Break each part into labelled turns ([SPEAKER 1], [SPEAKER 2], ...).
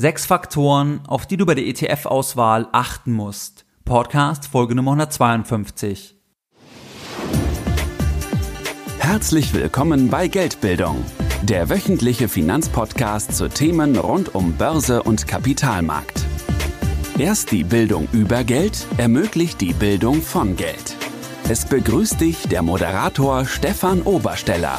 [SPEAKER 1] Sechs Faktoren, auf die du bei der ETF-Auswahl achten musst. Podcast Folge Nummer 152.
[SPEAKER 2] Herzlich willkommen bei Geldbildung, der wöchentliche Finanzpodcast zu Themen rund um Börse und Kapitalmarkt. Erst die Bildung über Geld ermöglicht die Bildung von Geld. Es begrüßt dich der Moderator Stefan Obersteller.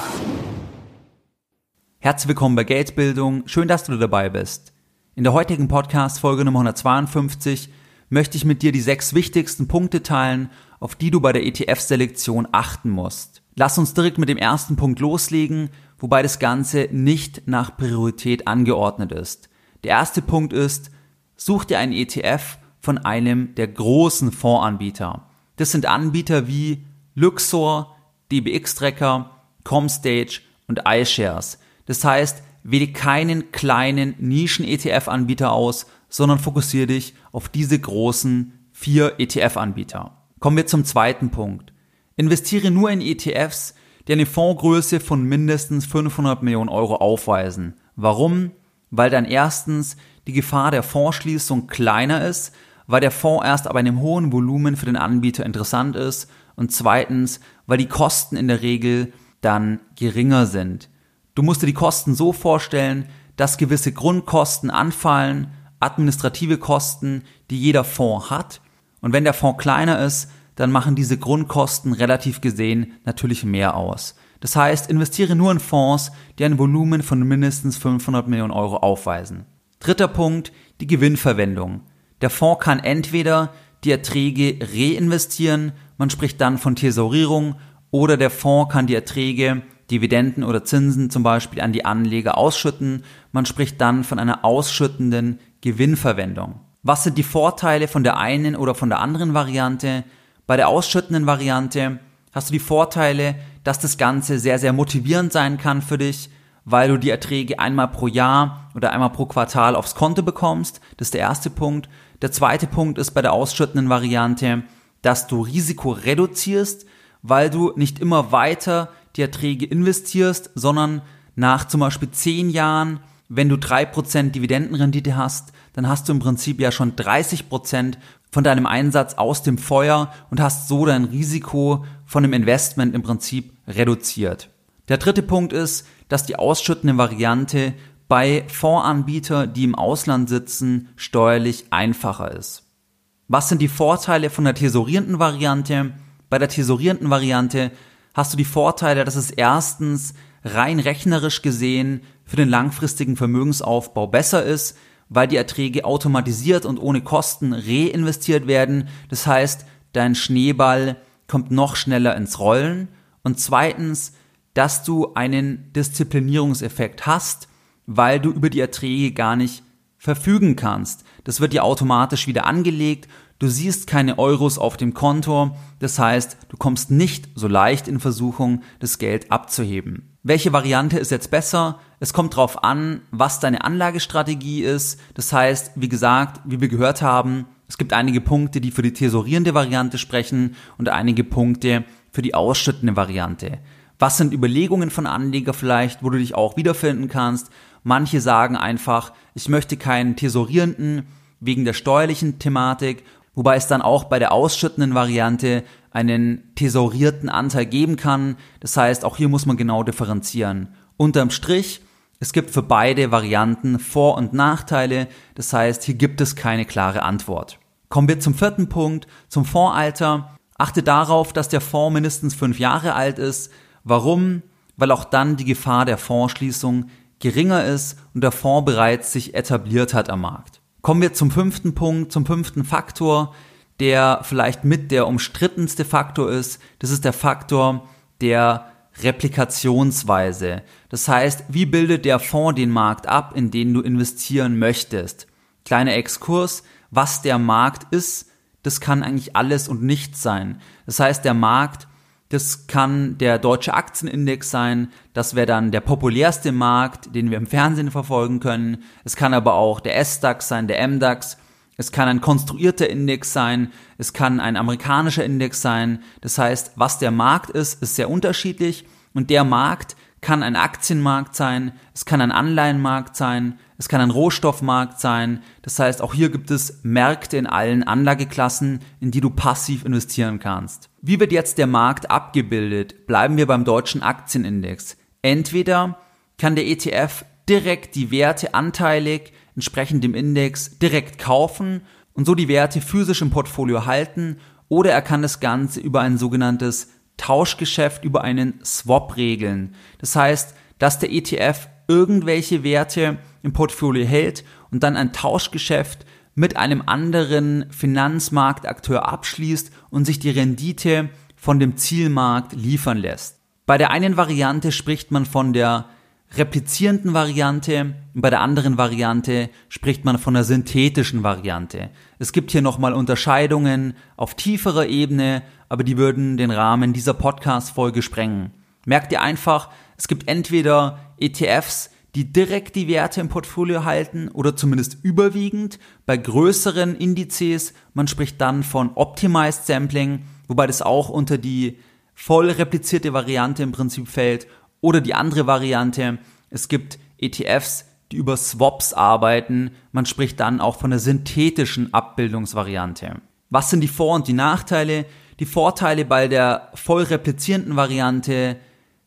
[SPEAKER 1] Herzlich willkommen bei Geldbildung. Schön, dass du dabei bist. In der heutigen Podcast Folge Nummer 152 möchte ich mit dir die sechs wichtigsten Punkte teilen, auf die du bei der ETF-Selektion achten musst. Lass uns direkt mit dem ersten Punkt loslegen, wobei das Ganze nicht nach Priorität angeordnet ist. Der erste Punkt ist, such dir einen ETF von einem der großen Fondsanbieter. Das sind Anbieter wie Luxor, DBX-Tracker, Comstage und iShares. Das heißt, Wähle keinen kleinen Nischen-ETF-Anbieter aus, sondern fokussiere dich auf diese großen vier ETF-Anbieter. Kommen wir zum zweiten Punkt. Investiere nur in ETFs, die eine Fondsgröße von mindestens 500 Millionen Euro aufweisen. Warum? Weil dann erstens die Gefahr der Fondsschließung kleiner ist, weil der Fonds erst ab einem hohen Volumen für den Anbieter interessant ist und zweitens, weil die Kosten in der Regel dann geringer sind. Du musst dir die Kosten so vorstellen, dass gewisse Grundkosten anfallen, administrative Kosten, die jeder Fonds hat. Und wenn der Fonds kleiner ist, dann machen diese Grundkosten relativ gesehen natürlich mehr aus. Das heißt, investiere nur in Fonds, die ein Volumen von mindestens 500 Millionen Euro aufweisen. Dritter Punkt, die Gewinnverwendung. Der Fonds kann entweder die Erträge reinvestieren, man spricht dann von Tesorierung, oder der Fonds kann die Erträge Dividenden oder Zinsen zum Beispiel an die Anleger ausschütten. Man spricht dann von einer ausschüttenden Gewinnverwendung. Was sind die Vorteile von der einen oder von der anderen Variante? Bei der ausschüttenden Variante hast du die Vorteile, dass das Ganze sehr, sehr motivierend sein kann für dich, weil du die Erträge einmal pro Jahr oder einmal pro Quartal aufs Konto bekommst. Das ist der erste Punkt. Der zweite Punkt ist bei der ausschüttenden Variante, dass du Risiko reduzierst, weil du nicht immer weiter die Erträge investierst, sondern nach zum Beispiel zehn Jahren, wenn du drei Prozent Dividendenrendite hast, dann hast du im Prinzip ja schon 30 Prozent von deinem Einsatz aus dem Feuer und hast so dein Risiko von dem Investment im Prinzip reduziert. Der dritte Punkt ist, dass die ausschüttende Variante bei Fondsanbietern, die im Ausland sitzen, steuerlich einfacher ist. Was sind die Vorteile von der tesorierenden Variante? Bei der tesorierenden Variante hast du die Vorteile, dass es erstens rein rechnerisch gesehen für den langfristigen Vermögensaufbau besser ist, weil die Erträge automatisiert und ohne Kosten reinvestiert werden. Das heißt, dein Schneeball kommt noch schneller ins Rollen. Und zweitens, dass du einen Disziplinierungseffekt hast, weil du über die Erträge gar nicht verfügen kannst. Das wird dir automatisch wieder angelegt Du siehst keine Euros auf dem Konto, das heißt, du kommst nicht so leicht in Versuchung, das Geld abzuheben. Welche Variante ist jetzt besser? Es kommt darauf an, was deine Anlagestrategie ist. Das heißt, wie gesagt, wie wir gehört haben, es gibt einige Punkte, die für die tesorierende Variante sprechen und einige Punkte für die ausschüttende Variante. Was sind Überlegungen von Anleger vielleicht, wo du dich auch wiederfinden kannst? Manche sagen einfach, ich möchte keinen tesorierenden wegen der steuerlichen Thematik wobei es dann auch bei der ausschüttenden Variante einen tesorierten Anteil geben kann. Das heißt, auch hier muss man genau differenzieren. Unterm Strich, es gibt für beide Varianten Vor- und Nachteile. Das heißt, hier gibt es keine klare Antwort. Kommen wir zum vierten Punkt, zum Fondsalter. Achte darauf, dass der Fonds mindestens fünf Jahre alt ist. Warum? Weil auch dann die Gefahr der Fondsschließung geringer ist und der Fonds bereits sich etabliert hat am Markt. Kommen wir zum fünften Punkt, zum fünften Faktor, der vielleicht mit der umstrittenste Faktor ist. Das ist der Faktor der Replikationsweise. Das heißt, wie bildet der Fonds den Markt ab, in den du investieren möchtest? Kleiner Exkurs, was der Markt ist, das kann eigentlich alles und nichts sein. Das heißt, der Markt das kann der deutsche Aktienindex sein. Das wäre dann der populärste Markt, den wir im Fernsehen verfolgen können. Es kann aber auch der S-DAX sein, der M-DAX. Es kann ein konstruierter Index sein. Es kann ein amerikanischer Index sein. Das heißt, was der Markt ist, ist sehr unterschiedlich. Und der Markt kann ein Aktienmarkt sein, es kann ein Anleihenmarkt sein, es kann ein Rohstoffmarkt sein. Das heißt, auch hier gibt es Märkte in allen Anlageklassen, in die du passiv investieren kannst. Wie wird jetzt der Markt abgebildet? Bleiben wir beim deutschen Aktienindex. Entweder kann der ETF direkt die Werte anteilig entsprechend dem Index direkt kaufen und so die Werte physisch im Portfolio halten oder er kann das Ganze über ein sogenanntes Tauschgeschäft, über einen Swap regeln. Das heißt, dass der ETF irgendwelche Werte im Portfolio hält und dann ein Tauschgeschäft mit einem anderen Finanzmarktakteur abschließt und sich die Rendite von dem Zielmarkt liefern lässt. Bei der einen Variante spricht man von der replizierenden Variante bei der anderen Variante spricht man von der synthetischen Variante. Es gibt hier nochmal Unterscheidungen auf tieferer Ebene, aber die würden den Rahmen dieser Podcast-Folge sprengen. Merkt ihr einfach, es gibt entweder ETFs, die direkt die Werte im Portfolio halten oder zumindest überwiegend. Bei größeren Indizes, man spricht dann von Optimized Sampling, wobei das auch unter die voll replizierte Variante im Prinzip fällt. Oder die andere Variante, es gibt ETFs, die über Swaps arbeiten. Man spricht dann auch von der synthetischen Abbildungsvariante. Was sind die Vor- und die Nachteile? Die Vorteile bei der voll replizierenden Variante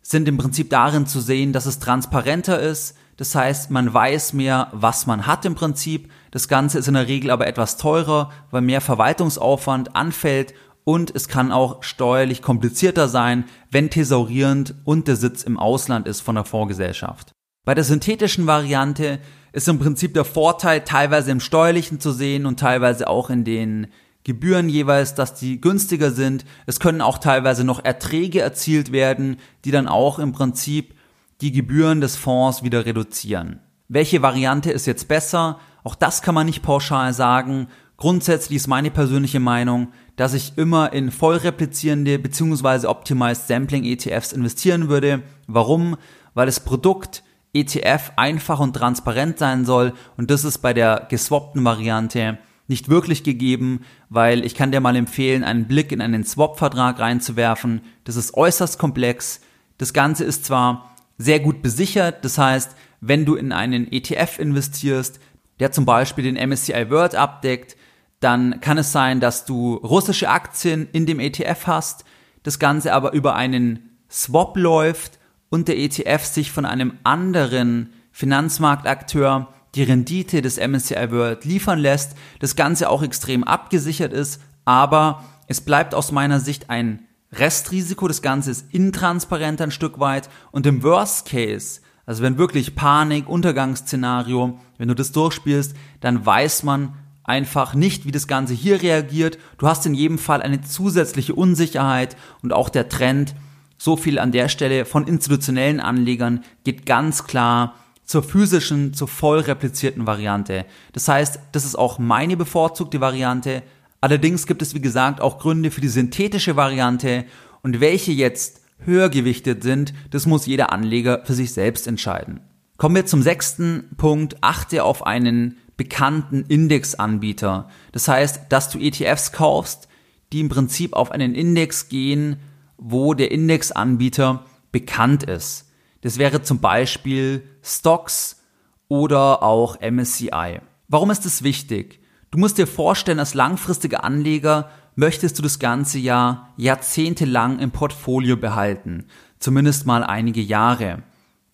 [SPEAKER 1] sind im Prinzip darin zu sehen, dass es transparenter ist. Das heißt, man weiß mehr, was man hat im Prinzip. Das Ganze ist in der Regel aber etwas teurer, weil mehr Verwaltungsaufwand anfällt und es kann auch steuerlich komplizierter sein, wenn thesaurierend und der Sitz im Ausland ist von der Fondsgesellschaft. Bei der synthetischen Variante ist im Prinzip der Vorteil teilweise im steuerlichen zu sehen und teilweise auch in den Gebühren jeweils, dass die günstiger sind. Es können auch teilweise noch Erträge erzielt werden, die dann auch im Prinzip die Gebühren des Fonds wieder reduzieren. Welche Variante ist jetzt besser? Auch das kann man nicht pauschal sagen. Grundsätzlich ist meine persönliche Meinung, dass ich immer in voll replizierende bzw. optimized Sampling ETFs investieren würde. Warum? Weil das Produkt ETF einfach und transparent sein soll und das ist bei der geswappten Variante nicht wirklich gegeben, weil ich kann dir mal empfehlen, einen Blick in einen Swap-Vertrag reinzuwerfen. Das ist äußerst komplex. Das Ganze ist zwar sehr gut besichert, das heißt, wenn du in einen ETF investierst, der zum Beispiel den MSCI World abdeckt, dann kann es sein, dass du russische Aktien in dem ETF hast, das Ganze aber über einen Swap läuft und der ETF sich von einem anderen Finanzmarktakteur die Rendite des MSCI World liefern lässt, das Ganze auch extrem abgesichert ist, aber es bleibt aus meiner Sicht ein Restrisiko, das Ganze ist intransparent ein Stück weit und im Worst Case, also wenn wirklich Panik, Untergangsszenario, wenn du das durchspielst, dann weiß man einfach nicht, wie das Ganze hier reagiert. Du hast in jedem Fall eine zusätzliche Unsicherheit und auch der Trend, so viel an der Stelle von institutionellen Anlegern geht ganz klar zur physischen, zur voll replizierten Variante. Das heißt, das ist auch meine bevorzugte Variante. Allerdings gibt es, wie gesagt, auch Gründe für die synthetische Variante und welche jetzt höher gewichtet sind, das muss jeder Anleger für sich selbst entscheiden. Kommen wir zum sechsten Punkt. Achte auf einen bekannten Indexanbieter. Das heißt, dass du ETFs kaufst, die im Prinzip auf einen Index gehen, wo der Indexanbieter bekannt ist. Das wäre zum Beispiel Stocks oder auch MSCI. Warum ist das wichtig? Du musst dir vorstellen, als langfristiger Anleger möchtest du das ganze Jahr jahrzehntelang im Portfolio behalten. Zumindest mal einige Jahre.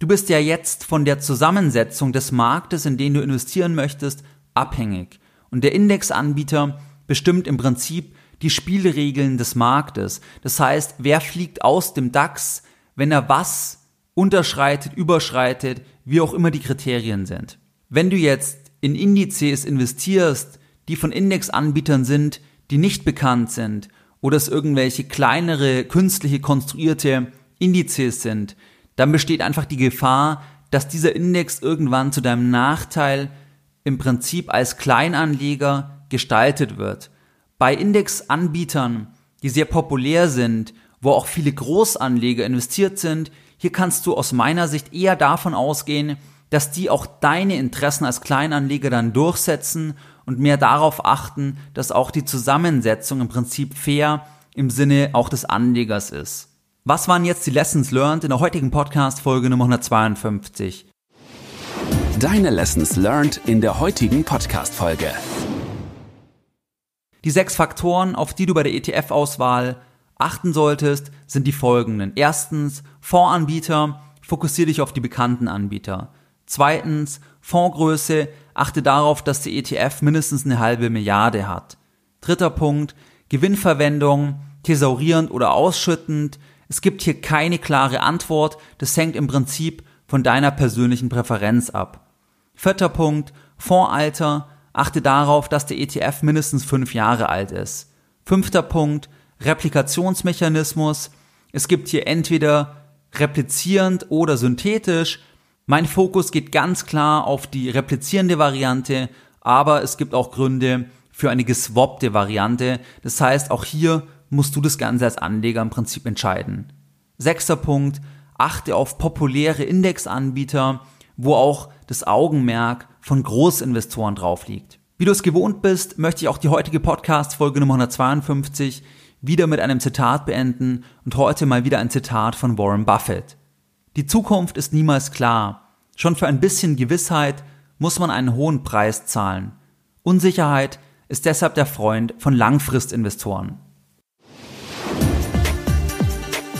[SPEAKER 1] Du bist ja jetzt von der Zusammensetzung des Marktes, in den du investieren möchtest, abhängig. Und der Indexanbieter bestimmt im Prinzip die Spielregeln des Marktes. Das heißt, wer fliegt aus dem DAX, wenn er was unterschreitet, überschreitet, wie auch immer die Kriterien sind. Wenn du jetzt in Indizes investierst, die von Indexanbietern sind, die nicht bekannt sind, oder es irgendwelche kleinere, künstliche konstruierte Indizes sind, dann besteht einfach die Gefahr, dass dieser Index irgendwann zu deinem Nachteil im Prinzip als Kleinanleger gestaltet wird. Bei Indexanbietern, die sehr populär sind, wo auch viele Großanleger investiert sind, hier kannst du aus meiner Sicht eher davon ausgehen, dass die auch deine Interessen als Kleinanleger dann durchsetzen und mehr darauf achten, dass auch die Zusammensetzung im Prinzip fair im Sinne auch des Anlegers ist. Was waren jetzt die Lessons learned in der heutigen Podcast-Folge Nummer 152?
[SPEAKER 2] Deine Lessons learned in der heutigen Podcast-Folge.
[SPEAKER 1] Die sechs Faktoren, auf die du bei der ETF-Auswahl achten solltest, sind die folgenden. Erstens, Fondsanbieter, fokussiere dich auf die bekannten Anbieter. Zweitens, Fondsgröße, achte darauf, dass der ETF mindestens eine halbe Milliarde hat. Dritter Punkt, Gewinnverwendung, thesaurierend oder ausschüttend. Es gibt hier keine klare Antwort, das hängt im Prinzip von deiner persönlichen Präferenz ab. Vierter Punkt, Fondsalter, achte darauf, dass der ETF mindestens fünf Jahre alt ist. Fünfter Punkt, Replikationsmechanismus. Es gibt hier entweder replizierend oder synthetisch. Mein Fokus geht ganz klar auf die replizierende Variante, aber es gibt auch Gründe für eine geswappte Variante. Das heißt, auch hier musst du das Ganze als Anleger im Prinzip entscheiden. Sechster Punkt, achte auf populäre Indexanbieter, wo auch das Augenmerk von Großinvestoren drauf liegt. Wie du es gewohnt bist, möchte ich auch die heutige Podcast-Folge Nummer 152 wieder mit einem Zitat beenden und heute mal wieder ein Zitat von Warren Buffett. Die Zukunft ist niemals klar. Schon für ein bisschen Gewissheit muss man einen hohen Preis zahlen. Unsicherheit ist deshalb der Freund von Langfristinvestoren.